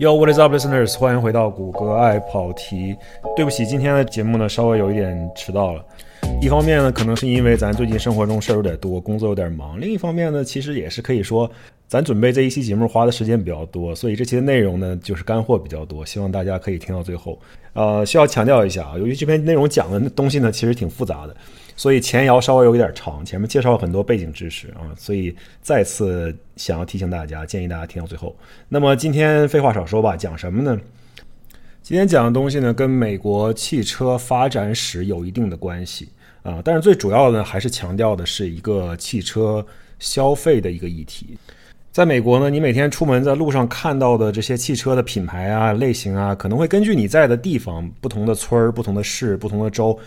Yo, what is up, listeners？欢迎回到谷歌爱跑题。对不起，今天的节目呢稍微有一点迟到了。一方面呢，可能是因为咱最近生活中事儿有点多，工作有点忙；另一方面呢，其实也是可以说，咱准备这一期节目花的时间比较多，所以这期的内容呢就是干货比较多，希望大家可以听到最后。呃，需要强调一下啊，由于这篇内容讲的东西呢其实挺复杂的，所以前摇稍微有一点长，前面介绍了很多背景知识啊，所以再次想要提醒大家，建议大家听到最后。那么今天废话少说吧，讲什么呢？今天讲的东西呢，跟美国汽车发展史有一定的关系。啊，但是最主要的呢，还是强调的是一个汽车消费的一个议题。在美国呢，你每天出门在路上看到的这些汽车的品牌啊、类型啊，可能会根据你在的地方、不同的村儿、不同的市、不同的州，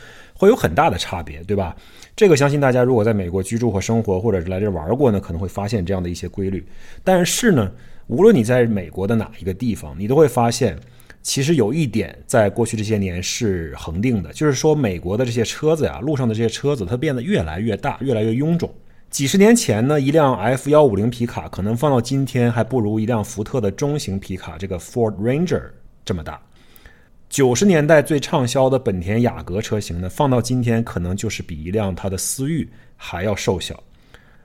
会有很大的差别，对吧？这个相信大家如果在美国居住和生活，或者是来这玩过呢，可能会发现这样的一些规律。但是呢，无论你在美国的哪一个地方，你都会发现。其实有一点，在过去这些年是恒定的，就是说美国的这些车子呀，路上的这些车子，它变得越来越大，越来越臃肿。几十年前呢，一辆 F 幺五零皮卡可能放到今天还不如一辆福特的中型皮卡这个 Ford Ranger 这么大。九十年代最畅销的本田雅阁车型呢，放到今天可能就是比一辆它的思域还要瘦小。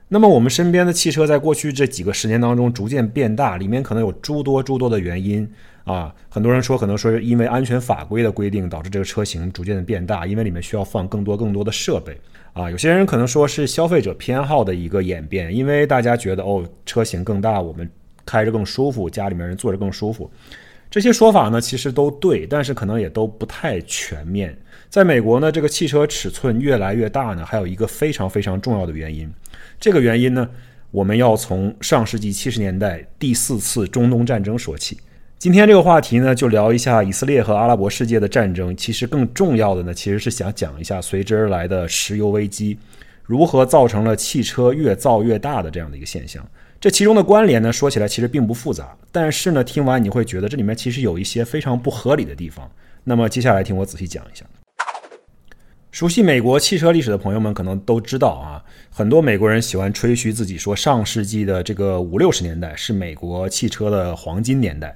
那么我们身边的汽车在过去这几个十年当中逐渐变大，里面可能有诸多诸多的原因啊。很多人说，可能说是因为安全法规的规定导致这个车型逐渐的变大，因为里面需要放更多更多的设备啊。有些人可能说是消费者偏好的一个演变，因为大家觉得哦，车型更大，我们开着更舒服，家里面人坐着更舒服。这些说法呢，其实都对，但是可能也都不太全面。在美国呢，这个汽车尺寸越来越大呢，还有一个非常非常重要的原因。这个原因呢，我们要从上世纪七十年代第四次中东战争说起。今天这个话题呢，就聊一下以色列和阿拉伯世界的战争。其实更重要的呢，其实是想讲一下随之而来的石油危机，如何造成了汽车越造越大的这样的一个现象。这其中的关联呢，说起来其实并不复杂，但是呢，听完你会觉得这里面其实有一些非常不合理的地方。那么接下来听我仔细讲一下。熟悉美国汽车历史的朋友们可能都知道啊，很多美国人喜欢吹嘘自己说，上世纪的这个五六十年代是美国汽车的黄金年代，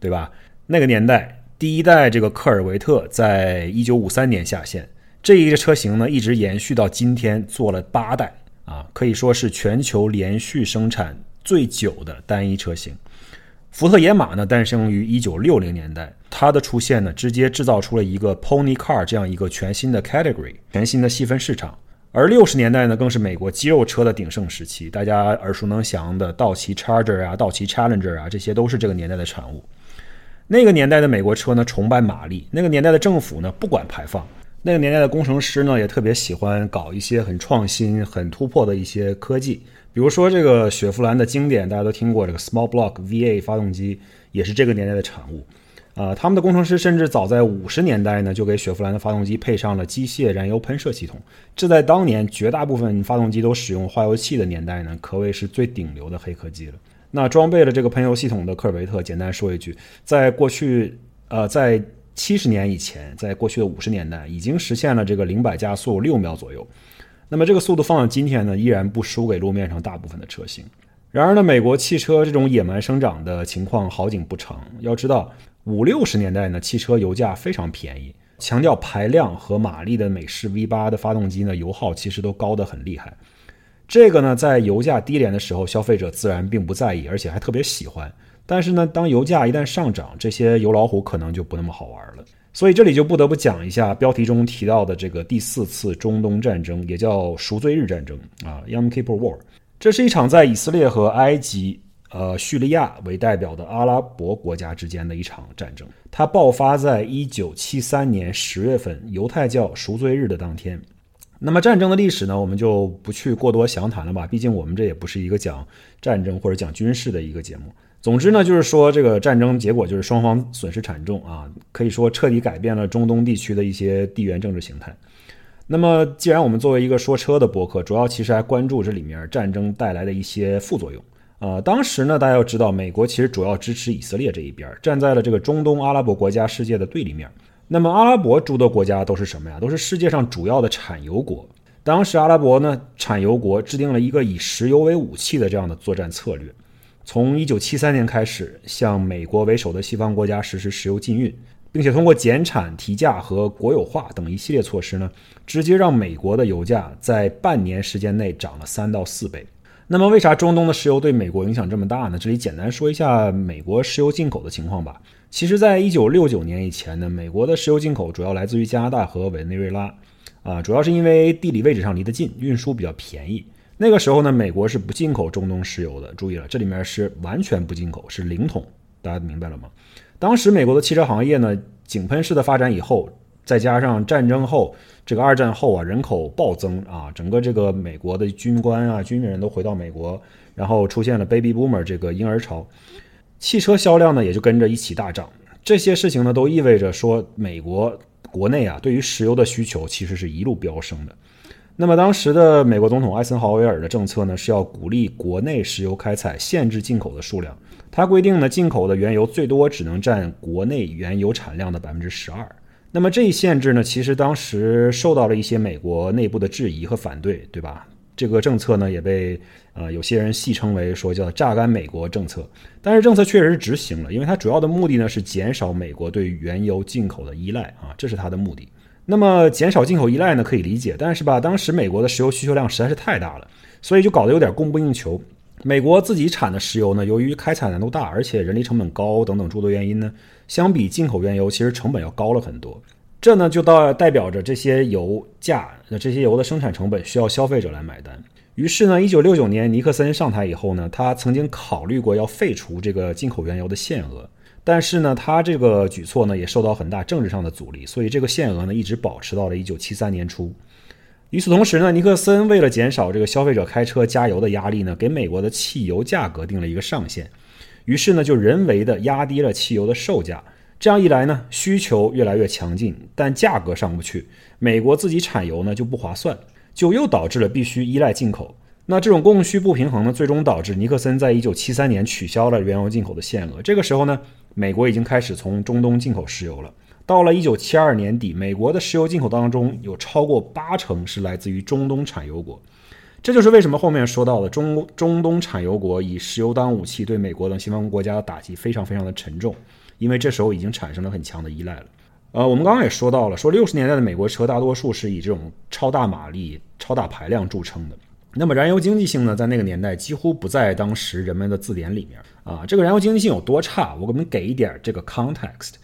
对吧？那个年代，第一代这个科尔维特在一九五三年下线，这一个车型呢一直延续到今天，做了八代啊，可以说是全球连续生产最久的单一车型。福特野马呢，诞生于一九六零年代，它的出现呢，直接制造出了一个 Pony Car 这样一个全新的 category，全新的细分市场。而六十年代呢，更是美国肌肉车的鼎盛时期，大家耳熟能详的道奇 Charger 啊，道奇 Challenger 啊，这些都是这个年代的产物。那个年代的美国车呢，崇拜马力；那个年代的政府呢，不管排放；那个年代的工程师呢，也特别喜欢搞一些很创新、很突破的一些科技。比如说这个雪佛兰的经典，大家都听过这个 Small Block V8 发动机，也是这个年代的产物。啊，他们的工程师甚至早在五十年代呢，就给雪佛兰的发动机配上了机械燃油喷射系统。这在当年绝大部分发动机都使用化油器的年代呢，可谓是最顶流的黑科技了。那装备了这个喷油系统的科尔维特，简单说一句，在过去，呃，在七十年以前，在过去的五十年代，已经实现了这个零百加速六秒左右。那么这个速度放到今天呢，依然不输给路面上大部分的车型。然而呢，美国汽车这种野蛮生长的情况好景不长。要知道，五六十年代呢，汽车油价非常便宜，强调排量和马力的美式 V8 的发动机呢，油耗其实都高得很厉害。这个呢，在油价低廉的时候，消费者自然并不在意，而且还特别喜欢。但是呢，当油价一旦上涨，这些油老虎可能就不那么好玩了。所以这里就不得不讲一下标题中提到的这个第四次中东战争，也叫赎罪日战争啊，Yom Kippur War。这是一场在以色列和埃及、呃叙利亚为代表的阿拉伯国家之间的一场战争。它爆发在一九七三年十月份犹太教赎罪日的当天。那么战争的历史呢，我们就不去过多详谈了吧，毕竟我们这也不是一个讲战争或者讲军事的一个节目。总之呢，就是说这个战争结果就是双方损失惨重啊，可以说彻底改变了中东地区的一些地缘政治形态。那么，既然我们作为一个说车的博客，主要其实还关注这里面战争带来的一些副作用啊。当时呢，大家要知道，美国其实主要支持以色列这一边，站在了这个中东阿拉伯国家世界的对立面。那么，阿拉伯诸多国家都是什么呀？都是世界上主要的产油国。当时阿拉伯呢，产油国制定了一个以石油为武器的这样的作战策略。从1973年开始，向美国为首的西方国家实施石油禁运，并且通过减产、提价和国有化等一系列措施呢，直接让美国的油价在半年时间内涨了三到四倍。那么，为啥中东的石油对美国影响这么大呢？这里简单说一下美国石油进口的情况吧。其实，在1969年以前呢，美国的石油进口主要来自于加拿大和委内瑞拉，啊，主要是因为地理位置上离得近，运输比较便宜。那个时候呢，美国是不进口中东石油的。注意了，这里面是完全不进口，是零桶，大家明白了吗？当时美国的汽车行业呢，井喷式的发展以后，再加上战争后。这个二战后啊，人口暴增啊，整个这个美国的军官啊、军人都回到美国，然后出现了 baby boomer 这个婴儿潮，汽车销量呢也就跟着一起大涨。这些事情呢都意味着说，美国国内啊对于石油的需求其实是一路飙升的。那么当时的美国总统艾森豪威尔的政策呢是要鼓励国内石油开采，限制进口的数量。他规定呢，进口的原油最多只能占国内原油产量的百分之十二。那么这一限制呢，其实当时受到了一些美国内部的质疑和反对，对吧？这个政策呢，也被呃有些人戏称为说叫“榨干美国政策”。但是政策确实是执行了，因为它主要的目的呢是减少美国对原油进口的依赖啊，这是它的目的。那么减少进口依赖呢，可以理解，但是吧，当时美国的石油需求量实在是太大了，所以就搞得有点供不应求。美国自己产的石油呢，由于开采难度大，而且人力成本高等等诸多原因呢，相比进口原油，其实成本要高了很多。这呢，就到代表着这些油价，那这些油的生产成本需要消费者来买单。于是呢，一九六九年尼克森上台以后呢，他曾经考虑过要废除这个进口原油的限额，但是呢，他这个举措呢，也受到很大政治上的阻力，所以这个限额呢，一直保持到了一九七三年初。与此同时呢，尼克森为了减少这个消费者开车加油的压力呢，给美国的汽油价格定了一个上限，于是呢，就人为的压低了汽油的售价。这样一来呢，需求越来越强劲，但价格上不去，美国自己产油呢就不划算，就又导致了必须依赖进口。那这种供需不平衡呢，最终导致尼克森在一九七三年取消了原油进口的限额。这个时候呢，美国已经开始从中东进口石油了。到了一九七二年底，美国的石油进口当中有超过八成是来自于中东产油国，这就是为什么后面说到的中中东产油国以石油当武器，对美国等西方国家的打击非常非常的沉重，因为这时候已经产生了很强的依赖了。呃，我们刚刚也说到了，说六十年代的美国车大多数是以这种超大马力、超大排量著称的，那么燃油经济性呢，在那个年代几乎不在当时人们的字典里面啊。这个燃油经济性有多差？我给你们给一点这个 context。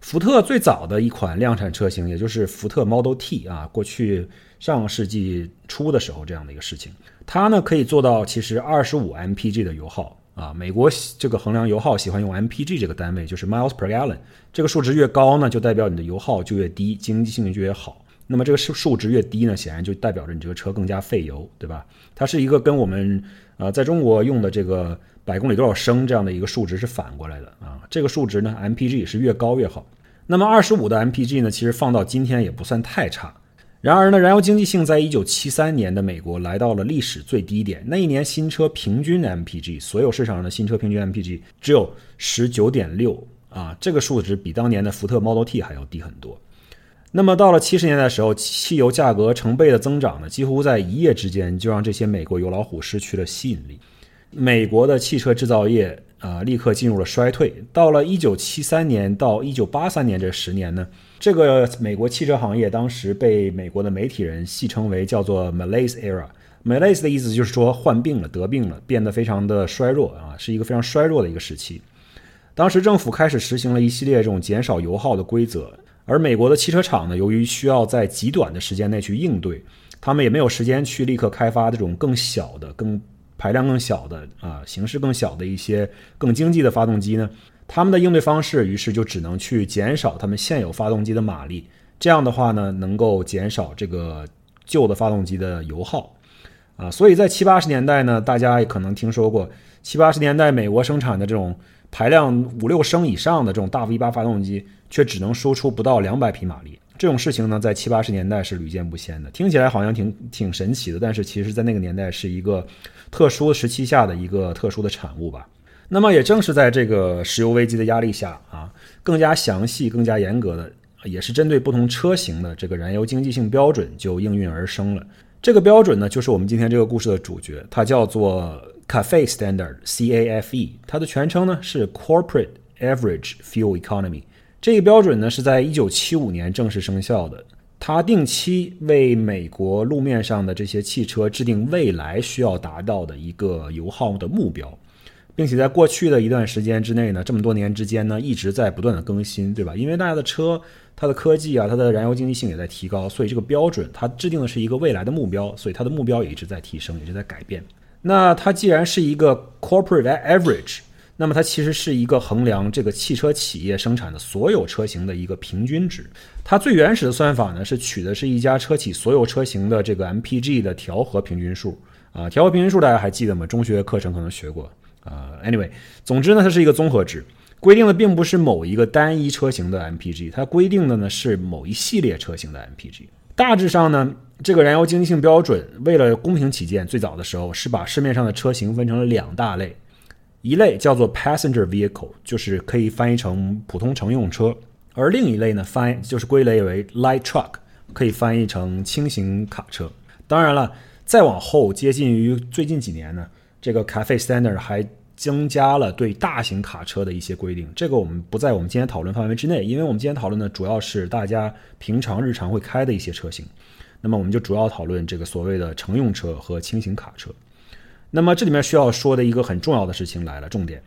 福特最早的一款量产车型，也就是福特 Model T 啊，过去上个世纪初的时候这样的一个事情，它呢可以做到其实二十五 mpg 的油耗啊。美国这个衡量油耗喜欢用 mpg 这个单位，就是 miles per gallon。这个数值越高呢，就代表你的油耗就越低，经济性就越好。那么这个数数值越低呢，显然就代表着你这个车更加费油，对吧？它是一个跟我们呃在中国用的这个。百公里多少升这样的一个数值是反过来的啊，这个数值呢，MPG 是越高越好。那么二十五的 MPG 呢，其实放到今天也不算太差。然而呢，燃油经济性在一九七三年的美国来到了历史最低点。那一年新车平均的 MPG，所有市场上的新车平均 MPG 只有十九点六啊，这个数值比当年的福特 Model T 还要低很多。那么到了七十年代的时候，汽油价格成倍的增长呢，几乎在一夜之间就让这些美国油老虎失去了吸引力。美国的汽车制造业啊，立刻进入了衰退。到了一九七三年到一九八三年这十年呢，这个美国汽车行业当时被美国的媒体人戏称为叫做 Malaise era。Malaise 的意思就是说患病了、得病了，变得非常的衰弱啊，是一个非常衰弱的一个时期。当时政府开始实行了一系列这种减少油耗的规则，而美国的汽车厂呢，由于需要在极短的时间内去应对，他们也没有时间去立刻开发这种更小的、更排量更小的啊，形式更小的一些更经济的发动机呢？他们的应对方式于是就只能去减少他们现有发动机的马力，这样的话呢，能够减少这个旧的发动机的油耗啊。所以在七八十年代呢，大家也可能听说过，七八十年代美国生产的这种排量五六升以上的这种大 V 八发动机，却只能输出不到两百匹马力。这种事情呢，在七八十年代是屡见不鲜的，听起来好像挺挺神奇的，但是其实，在那个年代是一个特殊时期下的一个特殊的产物吧。那么，也正是在这个石油危机的压力下啊，更加详细、更加严格的，也是针对不同车型的这个燃油经济性标准就应运而生了。这个标准呢，就是我们今天这个故事的主角，它叫做 CAFE Standard（C-A-F-E），它的全称呢是 Corporate Average Fuel Economy。这个标准呢是在1975年正式生效的。它定期为美国路面上的这些汽车制定未来需要达到的一个油耗的目标，并且在过去的一段时间之内呢，这么多年之间呢，一直在不断的更新，对吧？因为大家的车，它的科技啊，它的燃油经济性也在提高，所以这个标准它制定的是一个未来的目标，所以它的目标也一直在提升，一直在改变。那它既然是一个 corporate average。那么它其实是一个衡量这个汽车企业生产的所有车型的一个平均值。它最原始的算法呢，是取的是一家车企所有车型的这个 MPG 的调和平均数啊。调和平均数大家还记得吗？中学课程可能学过啊。Anyway，总之呢，它是一个综合值，规定的并不是某一个单一车型的 MPG，它规定的呢是某一系列车型的 MPG。大致上呢，这个燃油经济性标准为了公平起见，最早的时候是把市面上的车型分成了两大类。一类叫做 passenger vehicle，就是可以翻译成普通乘用车；而另一类呢，翻就是归类为 light truck，可以翻译成轻型卡车。当然了，再往后接近于最近几年呢，这个 CAFE standard 还增加了对大型卡车的一些规定。这个我们不在我们今天讨论范围之内，因为我们今天讨论的主要是大家平常日常会开的一些车型。那么我们就主要讨论这个所谓的乘用车和轻型卡车。那么这里面需要说的一个很重要的事情来了，重点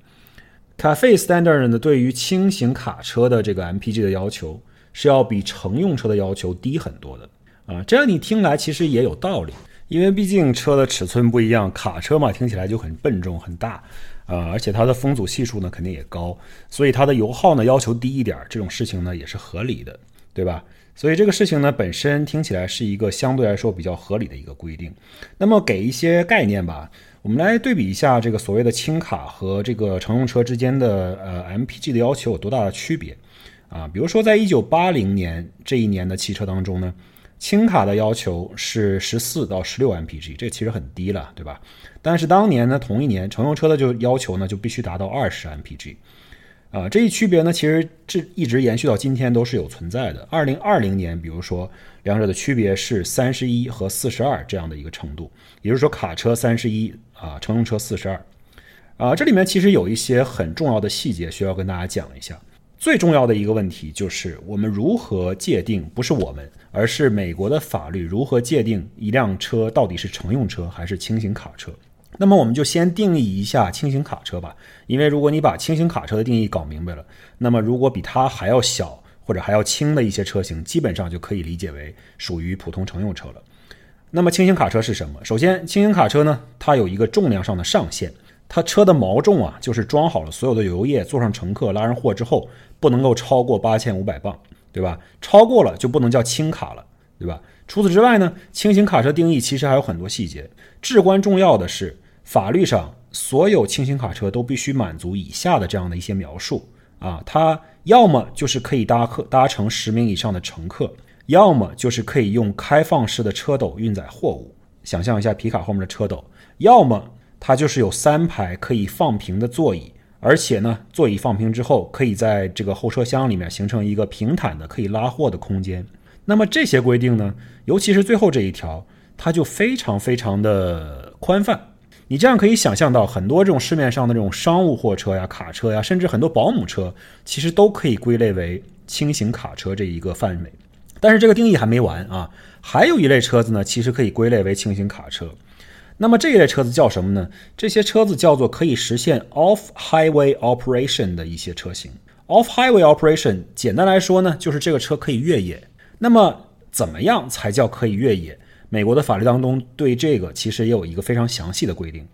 ，CAFE Standard 呢对于轻型卡车的这个 MPG 的要求是要比乘用车的要求低很多的啊，这样你听来其实也有道理，因为毕竟车的尺寸不一样，卡车嘛听起来就很笨重很大呃，而且它的风阻系数呢肯定也高，所以它的油耗呢要求低一点，这种事情呢也是合理的，对吧？所以这个事情呢，本身听起来是一个相对来说比较合理的一个规定。那么给一些概念吧，我们来对比一下这个所谓的轻卡和这个乘用车之间的呃 MPG 的要求有多大的区别啊？比如说在1980年这一年的汽车当中呢，轻卡的要求是14到16 MPG，这其实很低了，对吧？但是当年呢，同一年乘用车的就要求呢就必须达到20 MPG。啊，这一区别呢，其实这一直延续到今天都是有存在的。二零二零年，比如说两者的区别是三十一和四十二这样的一个程度，也就是说卡车三十一啊，乘用车四十二。啊，这里面其实有一些很重要的细节需要跟大家讲一下。最重要的一个问题就是我们如何界定，不是我们，而是美国的法律如何界定一辆车到底是乘用车还是轻型卡车。那么我们就先定义一下轻型卡车吧，因为如果你把轻型卡车的定义搞明白了，那么如果比它还要小或者还要轻的一些车型，基本上就可以理解为属于普通乘用车了。那么轻型卡车是什么？首先，轻型卡车呢，它有一个重量上的上限，它车的锚重啊，就是装好了所有的油液，坐上乘客，拉上货之后，不能够超过八千五百磅，对吧？超过了就不能叫轻卡了，对吧？除此之外呢，轻型卡车定义其实还有很多细节，至关重要的是。法律上，所有轻型卡车都必须满足以下的这样的一些描述啊，它要么就是可以搭客搭乘十名以上的乘客，要么就是可以用开放式的车斗运载货物，想象一下皮卡后面的车斗，要么它就是有三排可以放平的座椅，而且呢，座椅放平之后，可以在这个后车厢里面形成一个平坦的可以拉货的空间。那么这些规定呢，尤其是最后这一条，它就非常非常的宽泛。你这样可以想象到，很多这种市面上的这种商务货车呀、卡车呀，甚至很多保姆车，其实都可以归类为轻型卡车这一个范围。但是这个定义还没完啊，还有一类车子呢，其实可以归类为轻型卡车。那么这一类车子叫什么呢？这些车子叫做可以实现 off highway operation 的一些车型。off highway operation 简单来说呢，就是这个车可以越野。那么怎么样才叫可以越野？美国的法律当中对这个其实也有一个非常详细的规定。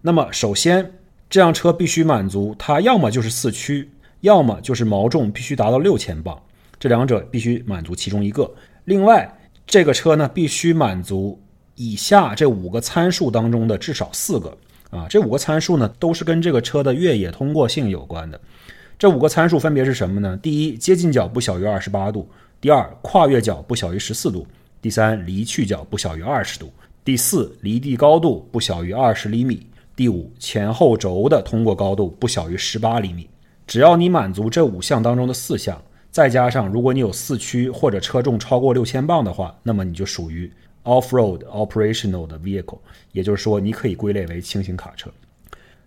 那么，首先，这辆车必须满足它要么就是四驱，要么就是锚重必须达到六千磅，这两者必须满足其中一个。另外，这个车呢必须满足以下这五个参数当中的至少四个啊，这五个参数呢都是跟这个车的越野通过性有关的。这五个参数分别是什么呢？第一，接近角不小于二十八度；第二，跨越角不小于十四度。第三，离去角不小于二十度；第四，离地高度不小于二十厘米；第五，前后轴的通过高度不小于十八厘米。只要你满足这五项当中的四项，再加上如果你有四驱或者车重超过六千磅的话，那么你就属于 off-road operational 的 vehicle，也就是说，你可以归类为轻型卡车。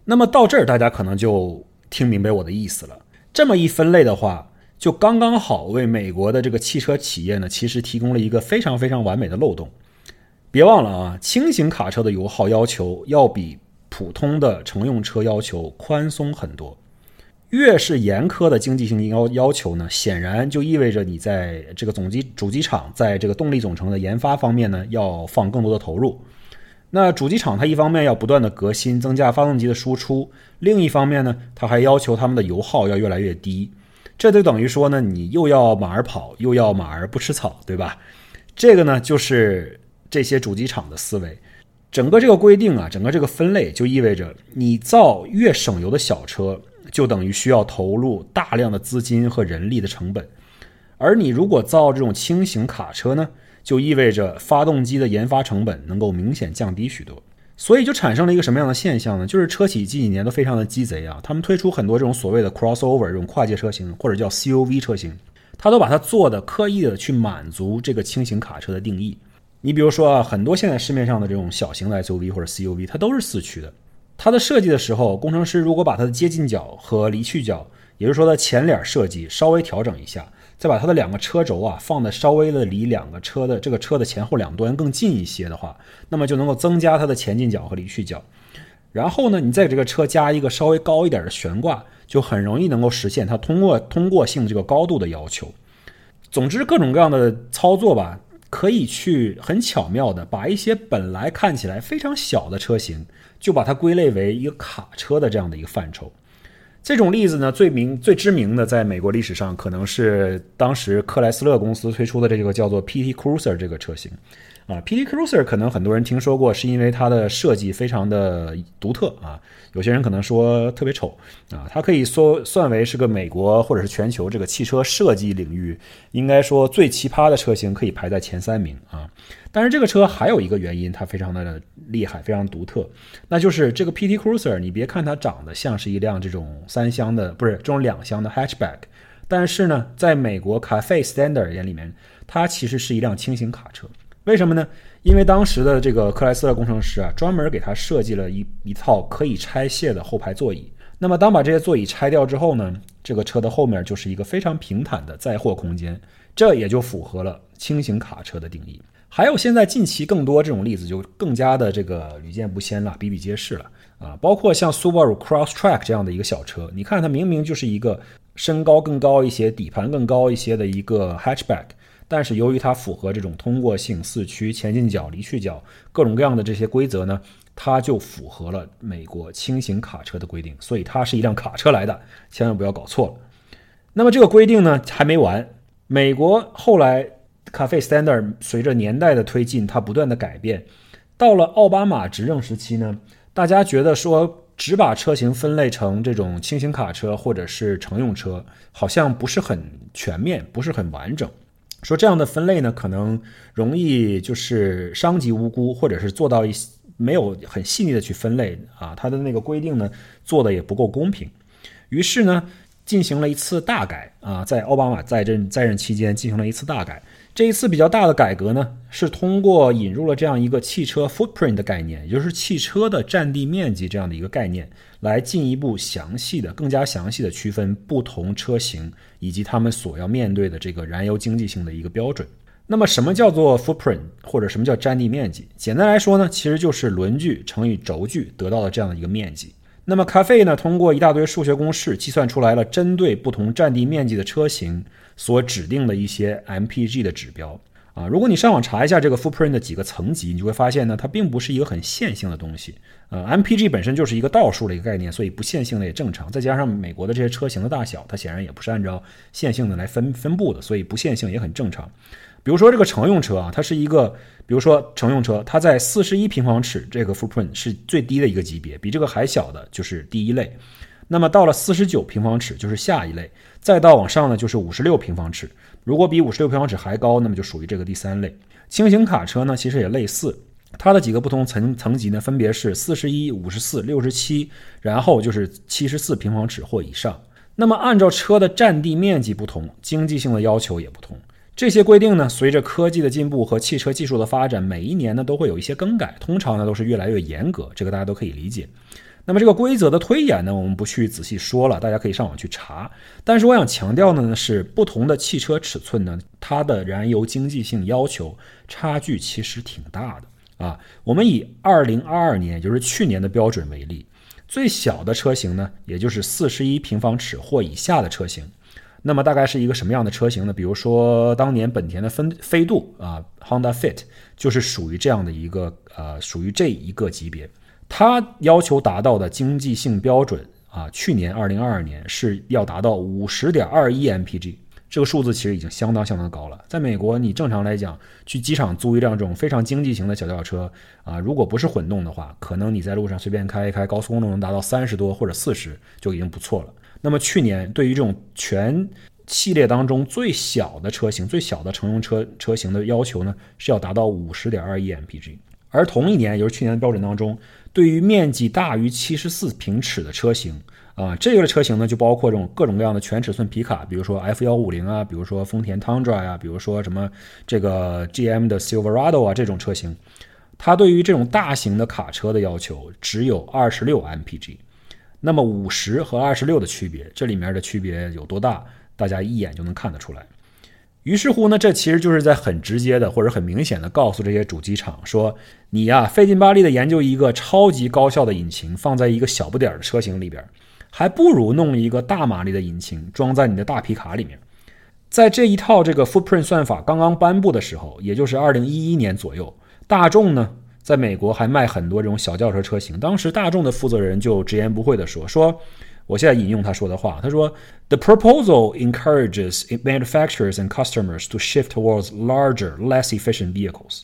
那么到这儿，大家可能就听明白我的意思了。这么一分类的话，就刚刚好为美国的这个汽车企业呢，其实提供了一个非常非常完美的漏洞。别忘了啊，轻型卡车的油耗要求要比普通的乘用车要求宽松很多。越是严苛的经济性要要求呢，显然就意味着你在这个总机主机厂在这个动力总成的研发方面呢，要放更多的投入。那主机厂它一方面要不断的革新，增加发动机的输出，另一方面呢，它还要求他们的油耗要越来越低。这就等于说呢，你又要马儿跑，又要马儿不吃草，对吧？这个呢，就是这些主机厂的思维。整个这个规定啊，整个这个分类就意味着，你造越省油的小车。就等于需要投入大量的资金和人力的成本，而你如果造这种轻型卡车呢，就意味着发动机的研发成本能够明显降低许多。所以就产生了一个什么样的现象呢？就是车企近几年都非常的鸡贼啊，他们推出很多这种所谓的 crossover 这种跨界车型，或者叫 CUV 车型，他都把它做的刻意的去满足这个轻型卡车的定义。你比如说啊，很多现在市面上的这种小型的 SUV 或者 CUV，它都是四驱的。它的设计的时候，工程师如果把它的接近角和离去角，也就是说它前脸设计稍微调整一下，再把它的两个车轴啊放的稍微的离两个车的这个车的前后两端更近一些的话，那么就能够增加它的前进角和离去角。然后呢，你再给这个车加一个稍微高一点的悬挂，就很容易能够实现它通过通过性这个高度的要求。总之，各种各样的操作吧。可以去很巧妙的把一些本来看起来非常小的车型，就把它归类为一个卡车的这样的一个范畴。这种例子呢，最名最知名的，在美国历史上可能是当时克莱斯勒公司推出的这个叫做 PT Cruiser 这个车型。啊，PT Cruiser 可能很多人听说过，是因为它的设计非常的独特啊。有些人可能说特别丑啊，它可以说算为是个美国或者是全球这个汽车设计领域应该说最奇葩的车型，可以排在前三名啊。但是这个车还有一个原因，它非常的厉害，非常独特，那就是这个 PT Cruiser，你别看它长得像是一辆这种三厢的，不是这种两厢的 hatchback，但是呢，在美国 Cafe Standard 眼里面，它其实是一辆轻型卡车。为什么呢？因为当时的这个克莱斯勒工程师啊，专门给他设计了一一套可以拆卸的后排座椅。那么，当把这些座椅拆掉之后呢，这个车的后面就是一个非常平坦的载货空间，这也就符合了轻型卡车的定义。还有现在近期更多这种例子就更加的这个屡见不鲜了，比比皆是了啊！包括像 Subaru Crosstrek 这样的一个小车，你看它明明就是一个身高更高一些、底盘更高一些的一个 hatchback。但是由于它符合这种通过性四驱、前进角、离去角各种各样的这些规则呢，它就符合了美国轻型卡车的规定，所以它是一辆卡车来的，千万不要搞错了。那么这个规定呢还没完，美国后来咖啡 standard 随着年代的推进，它不断的改变，到了奥巴马执政时期呢，大家觉得说只把车型分类成这种轻型卡车或者是乘用车，好像不是很全面，不是很完整。说这样的分类呢，可能容易就是伤及无辜，或者是做到一些没有很细腻的去分类啊，它的那个规定呢做的也不够公平，于是呢进行了一次大改啊，在奥巴马在任在任期间进行了一次大改。这一次比较大的改革呢，是通过引入了这样一个汽车 footprint 的概念，也就是汽车的占地面积这样的一个概念，来进一步详细的、更加详细的区分不同车型以及他们所要面对的这个燃油经济性的一个标准。那么，什么叫做 footprint，或者什么叫占地面积？简单来说呢，其实就是轮距乘以轴距得到的这样的一个面积。那么，咖啡呢，通过一大堆数学公式计算出来了，针对不同占地面积的车型。所指定的一些 MPG 的指标啊，如果你上网查一下这个 footprint 的几个层级，你就会发现呢，它并不是一个很线性的东西。呃，MPG 本身就是一个倒数的一个概念，所以不线性的也正常。再加上美国的这些车型的大小，它显然也不是按照线性的来分分布的，所以不线性也很正常。比如说这个乘用车啊，它是一个，比如说乘用车，它在四十一平方尺这个 footprint 是最低的一个级别，比这个还小的就是第一类。那么到了四十九平方尺就是下一类。再到往上呢，就是五十六平方尺。如果比五十六平方尺还高，那么就属于这个第三类。轻型卡车呢，其实也类似，它的几个不同层层级呢，分别是四十一、五十四、六十七，然后就是七十四平方尺或以上。那么按照车的占地面积不同，经济性的要求也不同。这些规定呢，随着科技的进步和汽车技术的发展，每一年呢都会有一些更改，通常呢都是越来越严格，这个大家都可以理解。那么这个规则的推演呢，我们不去仔细说了，大家可以上网去查。但是我想强调的呢是，不同的汽车尺寸呢，它的燃油经济性要求差距其实挺大的啊。我们以二零二二年，也就是去年的标准为例，最小的车型呢，也就是四十一平方尺或以下的车型，那么大概是一个什么样的车型呢？比如说当年本田的飞飞度啊，Honda Fit 就是属于这样的一个呃，属于这一个级别。它要求达到的经济性标准啊，去年二零二二年是要达到五十点二一 mpg，这个数字其实已经相当相当高了。在美国，你正常来讲去机场租一辆这种非常经济型的小轿车啊，如果不是混动的话，可能你在路上随便开一开，高速公路能达到三十多或者四十就已经不错了。那么去年对于这种全系列当中最小的车型、最小的乘用车车型的要求呢，是要达到五十点二一 mpg。而同一年，也就是去年的标准当中，对于面积大于七十四平尺的车型啊，这个车型呢就包括这种各种各样的全尺寸皮卡，比如说 F 幺五零啊，比如说丰田 Tundra 呀，比如说什么这个 GM 的 Silverado 啊这种车型，它对于这种大型的卡车的要求只有二十六 mpg。那么五十和二十六的区别，这里面的区别有多大？大家一眼就能看得出来。于是乎呢，这其实就是在很直接的或者很明显的告诉这些主机厂说：“你呀，费劲巴力的研究一个超级高效的引擎放在一个小不点儿的车型里边，还不如弄一个大马力的引擎装在你的大皮卡里面。”在这一套这个 footprint 算法刚刚颁布的时候，也就是二零一一年左右，大众呢在美国还卖很多这种小轿车车型。当时大众的负责人就直言不讳地说：“说。”我现在引用他说的话，他说：“The proposal encourages manufacturers and customers to shift towards larger, less efficient vehicles。”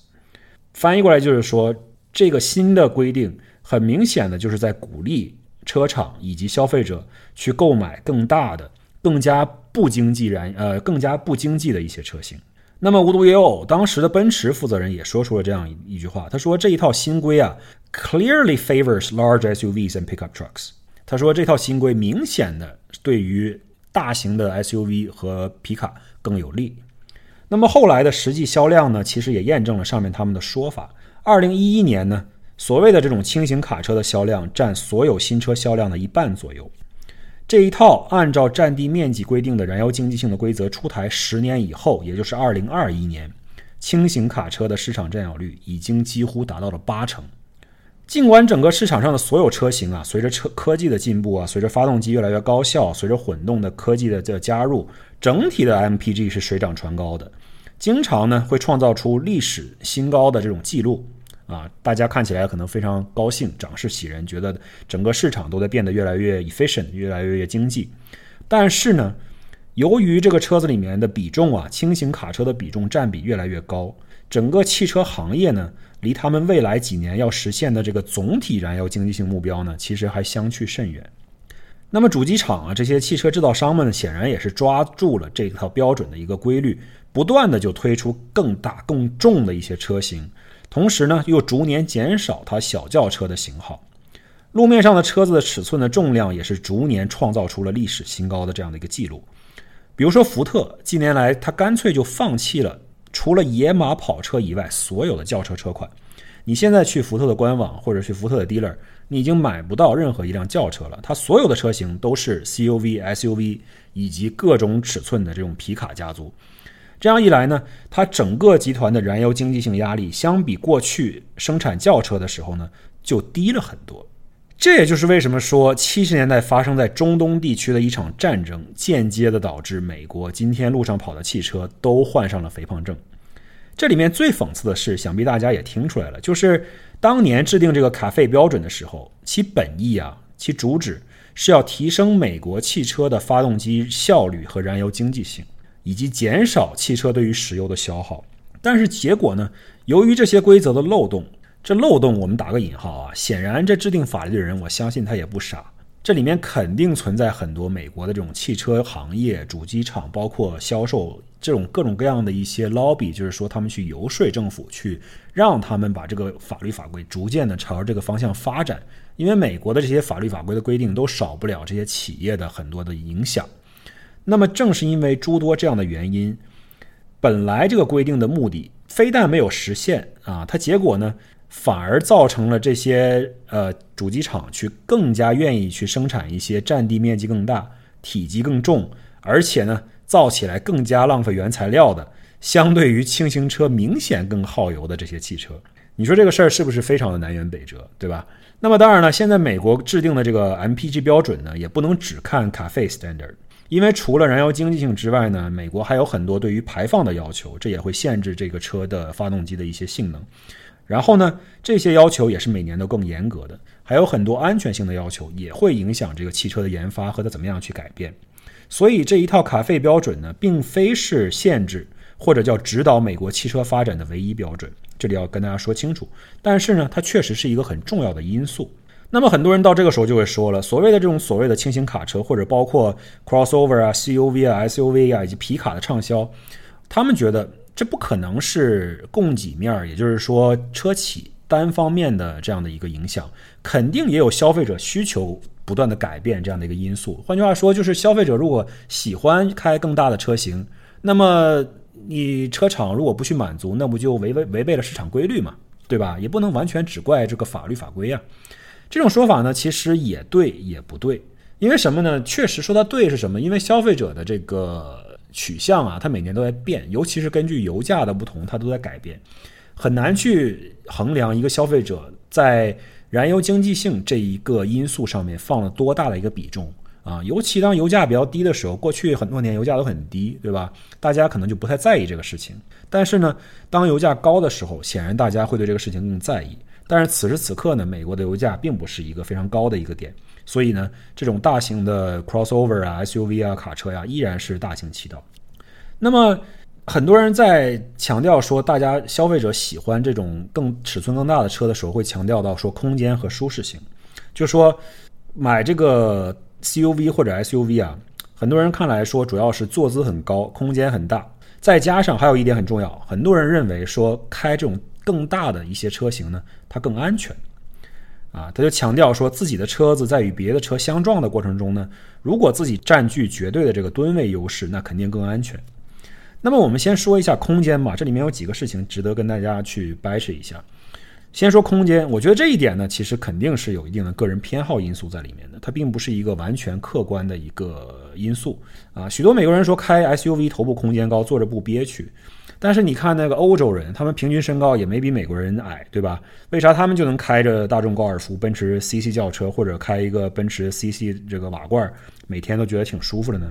翻译过来就是说，这个新的规定很明显的就是在鼓励车厂以及消费者去购买更大的、更加不经济燃呃更加不经济的一些车型。那么无独有偶，当时的奔驰负责人也说出了这样一一句话，他说：“这一套新规啊，clearly favors large SUVs and pickup trucks。”他说：“这套新规明显的对于大型的 SUV 和皮卡更有利。那么后来的实际销量呢？其实也验证了上面他们的说法。二零一一年呢，所谓的这种轻型卡车的销量占所有新车销量的一半左右。这一套按照占地面积规定的燃油经济性的规则出台十年以后，也就是二零二一年，轻型卡车的市场占有率已经几乎达到了八成。”尽管整个市场上的所有车型啊，随着车科技的进步啊，随着发动机越来越高效，随着混动的科技的这加入，整体的 MPG 是水涨船高的，经常呢会创造出历史新高的这种记录啊，大家看起来可能非常高兴，涨势喜人，觉得整个市场都在变得越来越 efficient，越来越经济。但是呢，由于这个车子里面的比重啊，轻型卡车的比重占比越来越高，整个汽车行业呢。离他们未来几年要实现的这个总体燃油经济性目标呢，其实还相去甚远。那么主机厂啊，这些汽车制造商们显然也是抓住了这套标准的一个规律，不断的就推出更大更重的一些车型，同时呢又逐年减少它小轿车的型号。路面上的车子的尺寸的重量也是逐年创造出了历史新高的这样的一个记录。比如说福特，近年来它干脆就放弃了。除了野马跑车以外，所有的轿车车款，你现在去福特的官网或者去福特的 dealer，你已经买不到任何一辆轿车了。它所有的车型都是 CUV、SUV 以及各种尺寸的这种皮卡家族。这样一来呢，它整个集团的燃油经济性压力相比过去生产轿车的时候呢，就低了很多。这也就是为什么说七十年代发生在中东地区的一场战争，间接的导致美国今天路上跑的汽车都患上了肥胖症。这里面最讽刺的是，想必大家也听出来了，就是当年制定这个卡费标准的时候，其本意啊，其主旨是要提升美国汽车的发动机效率和燃油经济性，以及减少汽车对于石油的消耗。但是结果呢，由于这些规则的漏洞。这漏洞我们打个引号啊，显然这制定法律的人，我相信他也不傻，这里面肯定存在很多美国的这种汽车行业主机厂，包括销售这种各种各样的一些 lobby，就是说他们去游说政府，去让他们把这个法律法规逐渐的朝这个方向发展，因为美国的这些法律法规的规定都少不了这些企业的很多的影响。那么正是因为诸多这样的原因。本来这个规定的目的非但没有实现啊，它结果呢反而造成了这些呃主机厂去更加愿意去生产一些占地面积更大、体积更重，而且呢造起来更加浪费原材料的，相对于轻型车明显更耗油的这些汽车。你说这个事儿是不是非常的南辕北辙，对吧？那么当然了，现在美国制定的这个 MPG 标准呢，也不能只看 CAFE standard。因为除了燃油经济性之外呢，美国还有很多对于排放的要求，这也会限制这个车的发动机的一些性能。然后呢，这些要求也是每年都更严格的，还有很多安全性的要求也会影响这个汽车的研发和它怎么样去改变。所以这一套卡费标准呢，并非是限制或者叫指导美国汽车发展的唯一标准，这里要跟大家说清楚。但是呢，它确实是一个很重要的因素。那么很多人到这个时候就会说了，所谓的这种所谓的轻型卡车，或者包括 crossover 啊、CUV 啊、SUV 啊以及皮卡的畅销，他们觉得这不可能是供给面，也就是说车企单方面的这样的一个影响，肯定也有消费者需求不断的改变这样的一个因素。换句话说，就是消费者如果喜欢开更大的车型，那么你车厂如果不去满足，那不就违违违背了市场规律嘛，对吧？也不能完全只怪这个法律法规啊。这种说法呢，其实也对也不对，因为什么呢？确实说它对是什么？因为消费者的这个取向啊，它每年都在变，尤其是根据油价的不同，它都在改变，很难去衡量一个消费者在燃油经济性这一个因素上面放了多大的一个比重啊。尤其当油价比较低的时候，过去很多年油价都很低，对吧？大家可能就不太在意这个事情。但是呢，当油价高的时候，显然大家会对这个事情更在意。但是此时此刻呢，美国的油价并不是一个非常高的一个点，所以呢，这种大型的 crossover 啊、SUV 啊、卡车呀，依然是大行其道。那么很多人在强调说，大家消费者喜欢这种更尺寸更大的车的时候，会强调到说空间和舒适性，就说买这个 CUV 或者 SUV 啊，很多人看来说主要是坐姿很高，空间很大，再加上还有一点很重要，很多人认为说开这种。更大的一些车型呢，它更安全，啊，他就强调说自己的车子在与别的车相撞的过程中呢，如果自己占据绝对的这个吨位优势，那肯定更安全。那么我们先说一下空间吧，这里面有几个事情值得跟大家去掰扯一下。先说空间，我觉得这一点呢，其实肯定是有一定的个人偏好因素在里面的，它并不是一个完全客观的一个因素啊。许多美国人说开 SUV 头部空间高，坐着不憋屈。但是你看那个欧洲人，他们平均身高也没比美国人矮，对吧？为啥他们就能开着大众高尔夫、奔驰 CC 轿车，或者开一个奔驰 CC 这个瓦罐，每天都觉得挺舒服的呢？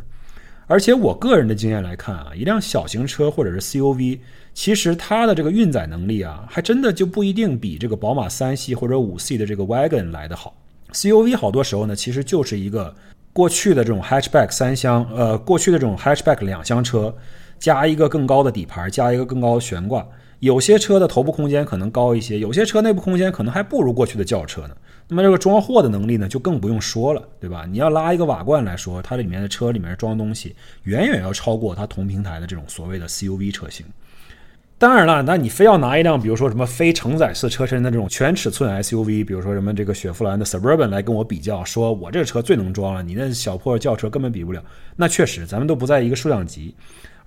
而且我个人的经验来看啊，一辆小型车或者是 CUV，其实它的这个运载能力啊，还真的就不一定比这个宝马三系或者五系的这个 Wagon 来得好。CUV 好多时候呢，其实就是一个过去的这种 Hatchback 三厢，呃，过去的这种 Hatchback 两厢车。加一个更高的底盘，加一个更高的悬挂，有些车的头部空间可能高一些，有些车内部空间可能还不如过去的轿车呢。那么这个装货的能力呢，就更不用说了，对吧？你要拉一个瓦罐来说，它里面的车里面装东西远远要超过它同平台的这种所谓的 CUV 车型。当然了，那你非要拿一辆比如说什么非承载式车身的这种全尺寸 SUV，比如说什么这个雪佛兰的 Suburban 来跟我比较，说我这个车最能装了，你那小破轿车根本比不了。那确实，咱们都不在一个数量级。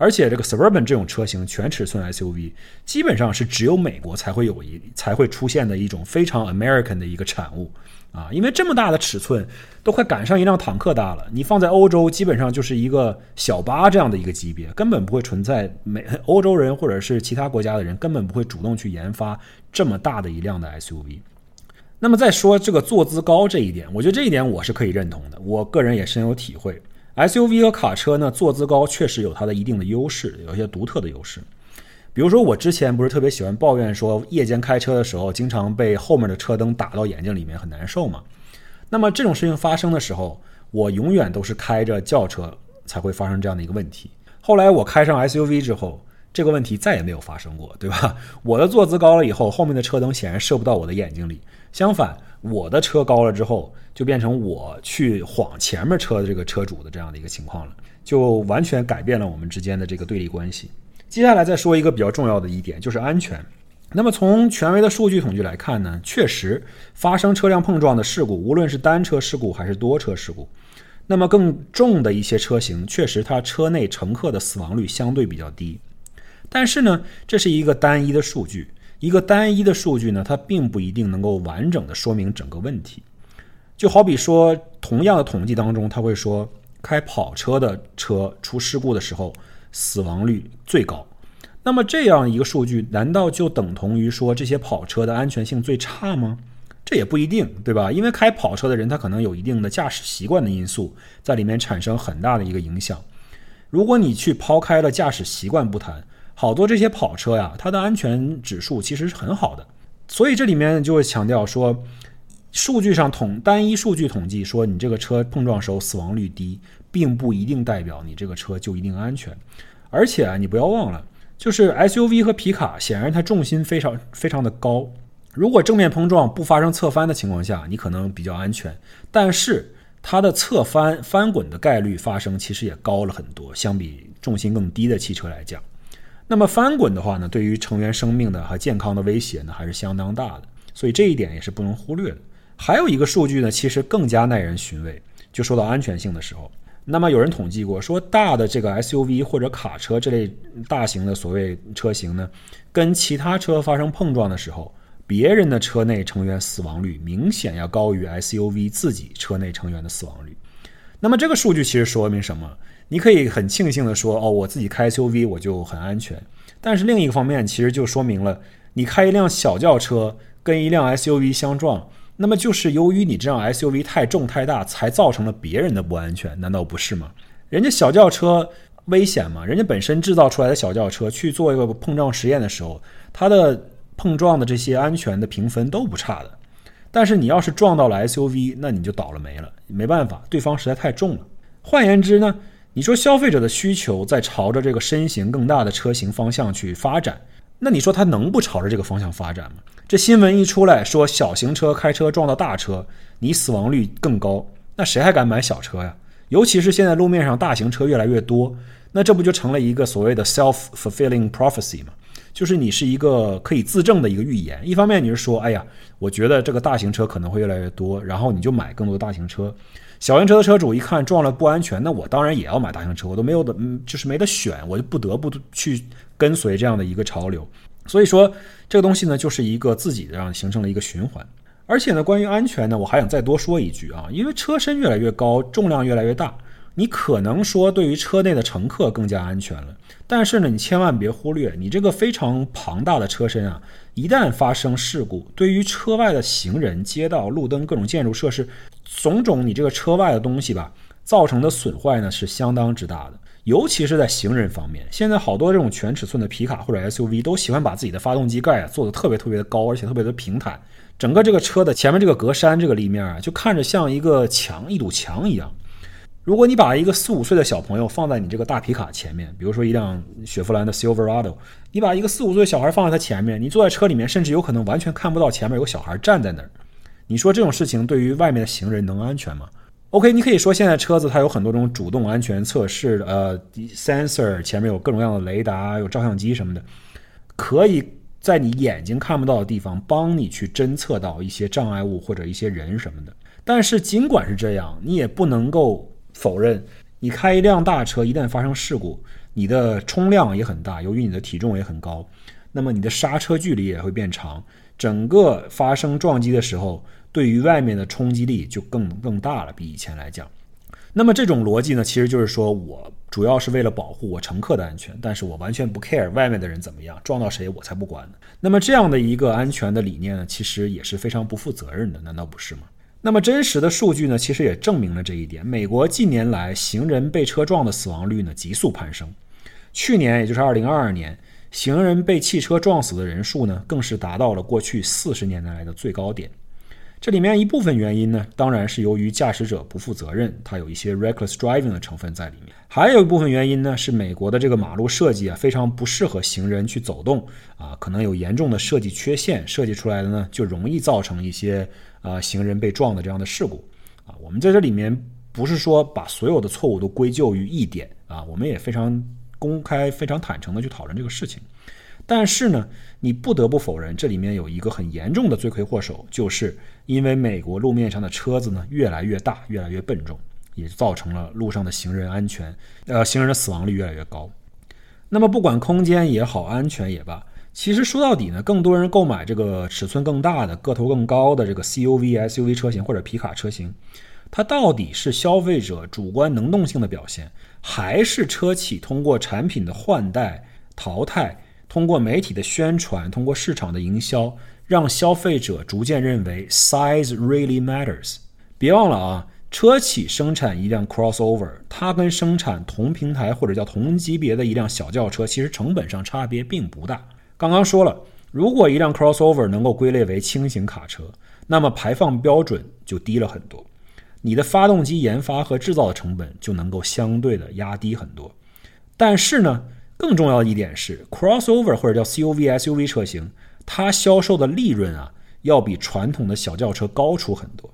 而且这个 Suburban 这种车型全尺寸 SUV，基本上是只有美国才会有一才会出现的一种非常 American 的一个产物啊！因为这么大的尺寸都快赶上一辆坦克大了，你放在欧洲基本上就是一个小巴这样的一个级别，根本不会存在美 欧洲人或者是其他国家的人根本不会主动去研发这么大的一辆的 SUV。那么再说这个坐姿高这一点，我觉得这一点我是可以认同的，我个人也深有体会。SUV 和卡车呢，坐姿高确实有它的一定的优势，有一些独特的优势。比如说，我之前不是特别喜欢抱怨说，夜间开车的时候，经常被后面的车灯打到眼睛里面，很难受嘛。那么这种事情发生的时候，我永远都是开着轿车才会发生这样的一个问题。后来我开上 SUV 之后，这个问题再也没有发生过，对吧？我的坐姿高了以后，后面的车灯显然射不到我的眼睛里。相反，我的车高了之后，就变成我去晃前面车的这个车主的这样的一个情况了，就完全改变了我们之间的这个对立关系。接下来再说一个比较重要的一点，就是安全。那么从权威的数据统计来看呢，确实发生车辆碰撞的事故，无论是单车事故还是多车事故，那么更重的一些车型，确实它车内乘客的死亡率相对比较低。但是呢，这是一个单一的数据，一个单一的数据呢，它并不一定能够完整的说明整个问题。就好比说，同样的统计当中，他会说，开跑车的车出事故的时候，死亡率最高。那么这样一个数据，难道就等同于说这些跑车的安全性最差吗？这也不一定，对吧？因为开跑车的人，他可能有一定的驾驶习惯的因素在里面产生很大的一个影响。如果你去抛开了驾驶习惯不谈，好多这些跑车呀，它的安全指数其实是很好的。所以这里面就会强调说，数据上统单一数据统计说你这个车碰撞时候死亡率低，并不一定代表你这个车就一定安全。而且啊，你不要忘了，就是 SUV 和皮卡显然它重心非常非常的高。如果正面碰撞不发生侧翻的情况下，你可能比较安全，但是它的侧翻翻滚的概率发生其实也高了很多，相比重心更低的汽车来讲。那么翻滚的话呢，对于成员生命的和健康的威胁呢，还是相当大的，所以这一点也是不能忽略的。还有一个数据呢，其实更加耐人寻味，就说到安全性的时候，那么有人统计过，说大的这个 SUV 或者卡车这类大型的所谓车型呢，跟其他车发生碰撞的时候。别人的车内成员死亡率明显要高于 SUV 自己车内成员的死亡率。那么这个数据其实说明什么？你可以很庆幸的说，哦，我自己开 SUV 我就很安全。但是另一个方面，其实就说明了，你开一辆小轿车跟一辆 SUV 相撞，那么就是由于你这辆 SUV 太重太大，才造成了别人的不安全，难道不是吗？人家小轿车危险吗？人家本身制造出来的小轿车去做一个碰撞实验的时候，它的。碰撞的这些安全的评分都不差的，但是你要是撞到了 SUV，那你就倒了霉了。没办法，对方实在太重了。换言之呢，你说消费者的需求在朝着这个身形更大的车型方向去发展，那你说他能不朝着这个方向发展吗？这新闻一出来说小型车开车撞到大车，你死亡率更高，那谁还敢买小车呀？尤其是现在路面上大型车越来越多，那这不就成了一个所谓的 self-fulfilling prophecy 吗？就是你是一个可以自证的一个预言。一方面你是说，哎呀，我觉得这个大型车可能会越来越多，然后你就买更多大型车。小型车的车主一看撞了不安全，那我当然也要买大型车，我都没有的，嗯，就是没得选，我就不得不去跟随这样的一个潮流。所以说，这个东西呢，就是一个自己的让形成了一个循环。而且呢，关于安全呢，我还想再多说一句啊，因为车身越来越高，重量越来越大。你可能说对于车内的乘客更加安全了，但是呢，你千万别忽略，你这个非常庞大的车身啊，一旦发生事故，对于车外的行人、街道、路灯、各种建筑设施，种种你这个车外的东西吧，造成的损坏呢是相当之大的。尤其是在行人方面，现在好多这种全尺寸的皮卡或者 SUV 都喜欢把自己的发动机盖啊做的特别特别的高，而且特别的平坦，整个这个车的前面这个格栅这个立面啊，就看着像一个墙，一堵墙一样。如果你把一个四五岁的小朋友放在你这个大皮卡前面，比如说一辆雪佛兰的 Silverado，你把一个四五岁的小孩放在他前面，你坐在车里面，甚至有可能完全看不到前面有小孩站在那儿。你说这种事情对于外面的行人能安全吗？OK，你可以说现在车子它有很多种主动安全测试，呃，sensor 前面有各种各样的雷达、有照相机什么的，可以在你眼睛看不到的地方帮你去侦测到一些障碍物或者一些人什么的。但是尽管是这样，你也不能够。否认，你开一辆大车，一旦发生事故，你的冲量也很大，由于你的体重也很高，那么你的刹车距离也会变长，整个发生撞击的时候，对于外面的冲击力就更更大了，比以前来讲。那么这种逻辑呢，其实就是说我主要是为了保护我乘客的安全，但是我完全不 care 外面的人怎么样，撞到谁我才不管呢。那么这样的一个安全的理念呢，其实也是非常不负责任的，难道不是吗？那么真实的数据呢，其实也证明了这一点。美国近年来行人被车撞的死亡率呢急速攀升，去年也就是二零二二年，行人被汽车撞死的人数呢更是达到了过去四十年来的最高点。这里面一部分原因呢，当然是由于驾驶者不负责任，它有一些 reckless driving 的成分在里面；还有一部分原因呢，是美国的这个马路设计啊非常不适合行人去走动啊，可能有严重的设计缺陷，设计出来的呢就容易造成一些。啊，行人被撞的这样的事故，啊，我们在这里面不是说把所有的错误都归咎于一点啊，我们也非常公开、非常坦诚的去讨论这个事情。但是呢，你不得不否认，这里面有一个很严重的罪魁祸首，就是因为美国路面上的车子呢越来越大、越来越笨重，也造成了路上的行人安全，呃，行人的死亡率越来越高。那么不管空间也好，安全也罢，其实说到底呢，更多人购买这个尺寸更大的、个头更高的这个 CUV、SUV 车型或者皮卡车型，它到底是消费者主观能动性的表现，还是车企通过产品的换代、淘汰，通过媒体的宣传，通过市场的营销，让消费者逐渐认为 size really matters？别忘了啊。车企生产一辆 crossover，它跟生产同平台或者叫同级别的一辆小轿车，其实成本上差别并不大。刚刚说了，如果一辆 crossover 能够归类为轻型卡车，那么排放标准就低了很多，你的发动机研发和制造的成本就能够相对的压低很多。但是呢，更重要的一点是，crossover 或者叫 CUV、SUV 车型，它销售的利润啊，要比传统的小轿车高出很多。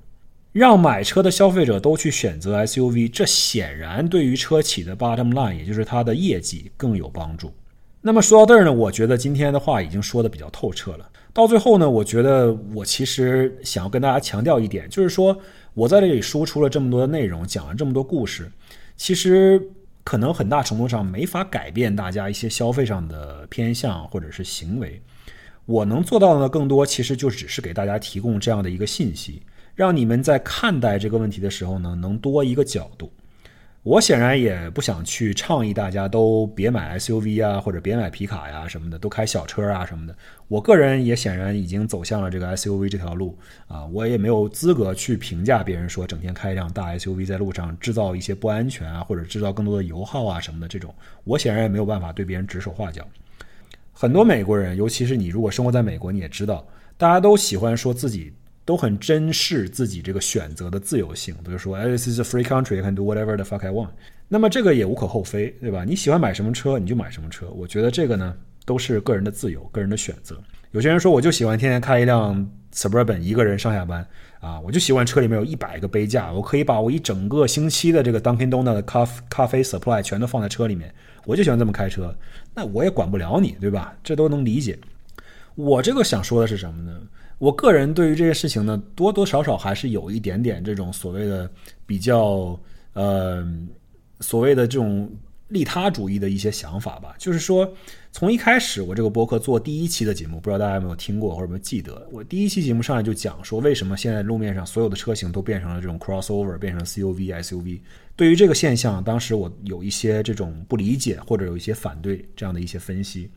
让买车的消费者都去选择 SUV，这显然对于车企的 bottom line，也就是它的业绩更有帮助。那么说到这儿呢，我觉得今天的话已经说的比较透彻了。到最后呢，我觉得我其实想要跟大家强调一点，就是说我在这里输出了这么多的内容，讲了这么多故事，其实可能很大程度上没法改变大家一些消费上的偏向或者是行为。我能做到的，更多其实就只是给大家提供这样的一个信息。让你们在看待这个问题的时候呢，能多一个角度。我显然也不想去倡议大家都别买 SUV 啊，或者别买皮卡呀什么的，都开小车啊什么的。我个人也显然已经走向了这个 SUV 这条路啊，我也没有资格去评价别人说整天开一辆大 SUV 在路上制造一些不安全啊，或者制造更多的油耗啊什么的这种，我显然也没有办法对别人指手画脚。很多美国人，尤其是你如果生活在美国，你也知道，大家都喜欢说自己。都很珍视自己这个选择的自由性，比如说，This is a free country, I can do whatever the fuck I want。那么这个也无可厚非，对吧？你喜欢买什么车，你就买什么车。我觉得这个呢，都是个人的自由，个人的选择。有些人说，我就喜欢天天开一辆 Suburban，一个人上下班啊，我就喜欢车里面有一百个杯架，我可以把我一整个星期的这个 Dunkin' Donut 的咖咖啡 supply 全都放在车里面，我就喜欢这么开车。那我也管不了你，对吧？这都能理解。我这个想说的是什么呢？我个人对于这件事情呢，多多少少还是有一点点这种所谓的比较呃所谓的这种利他主义的一些想法吧。就是说，从一开始我这个博客做第一期的节目，不知道大家有没有听过或者有没有记得？我第一期节目上来就讲说，为什么现在路面上所有的车型都变成了这种 crossover，变成 CUV、SUV。对于这个现象，当时我有一些这种不理解或者有一些反对这样的一些分析。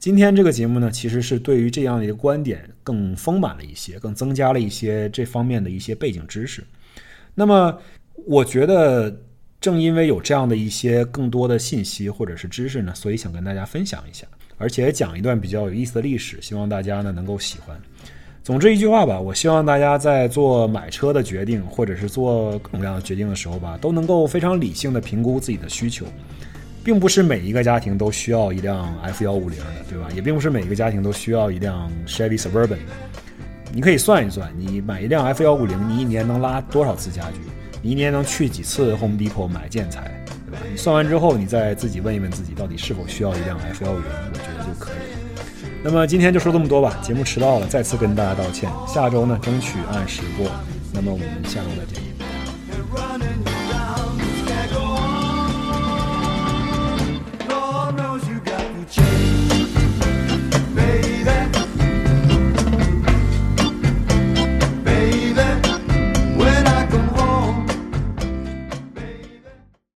今天这个节目呢，其实是对于这样的一个观点更丰满了一些，更增加了一些这方面的一些背景知识。那么，我觉得正因为有这样的一些更多的信息或者是知识呢，所以想跟大家分享一下，而且讲一段比较有意思的历史，希望大家呢能够喜欢。总之一句话吧，我希望大家在做买车的决定或者是做各种各样的决定的时候吧，都能够非常理性的评估自己的需求。并不是每一个家庭都需要一辆 F 幺五零的，对吧？也并不是每一个家庭都需要一辆 Chevy Suburban 的。你可以算一算，你买一辆 F 幺五零，你一年能拉多少次家具？你一年能去几次 Home Depot 买建材，对吧？你算完之后，你再自己问一问自己，到底是否需要一辆 F 幺五零？我觉得就可以了。那么今天就说这么多吧，节目迟到了，再次跟大家道歉。下周呢，争取按时播。那么我们下周再见。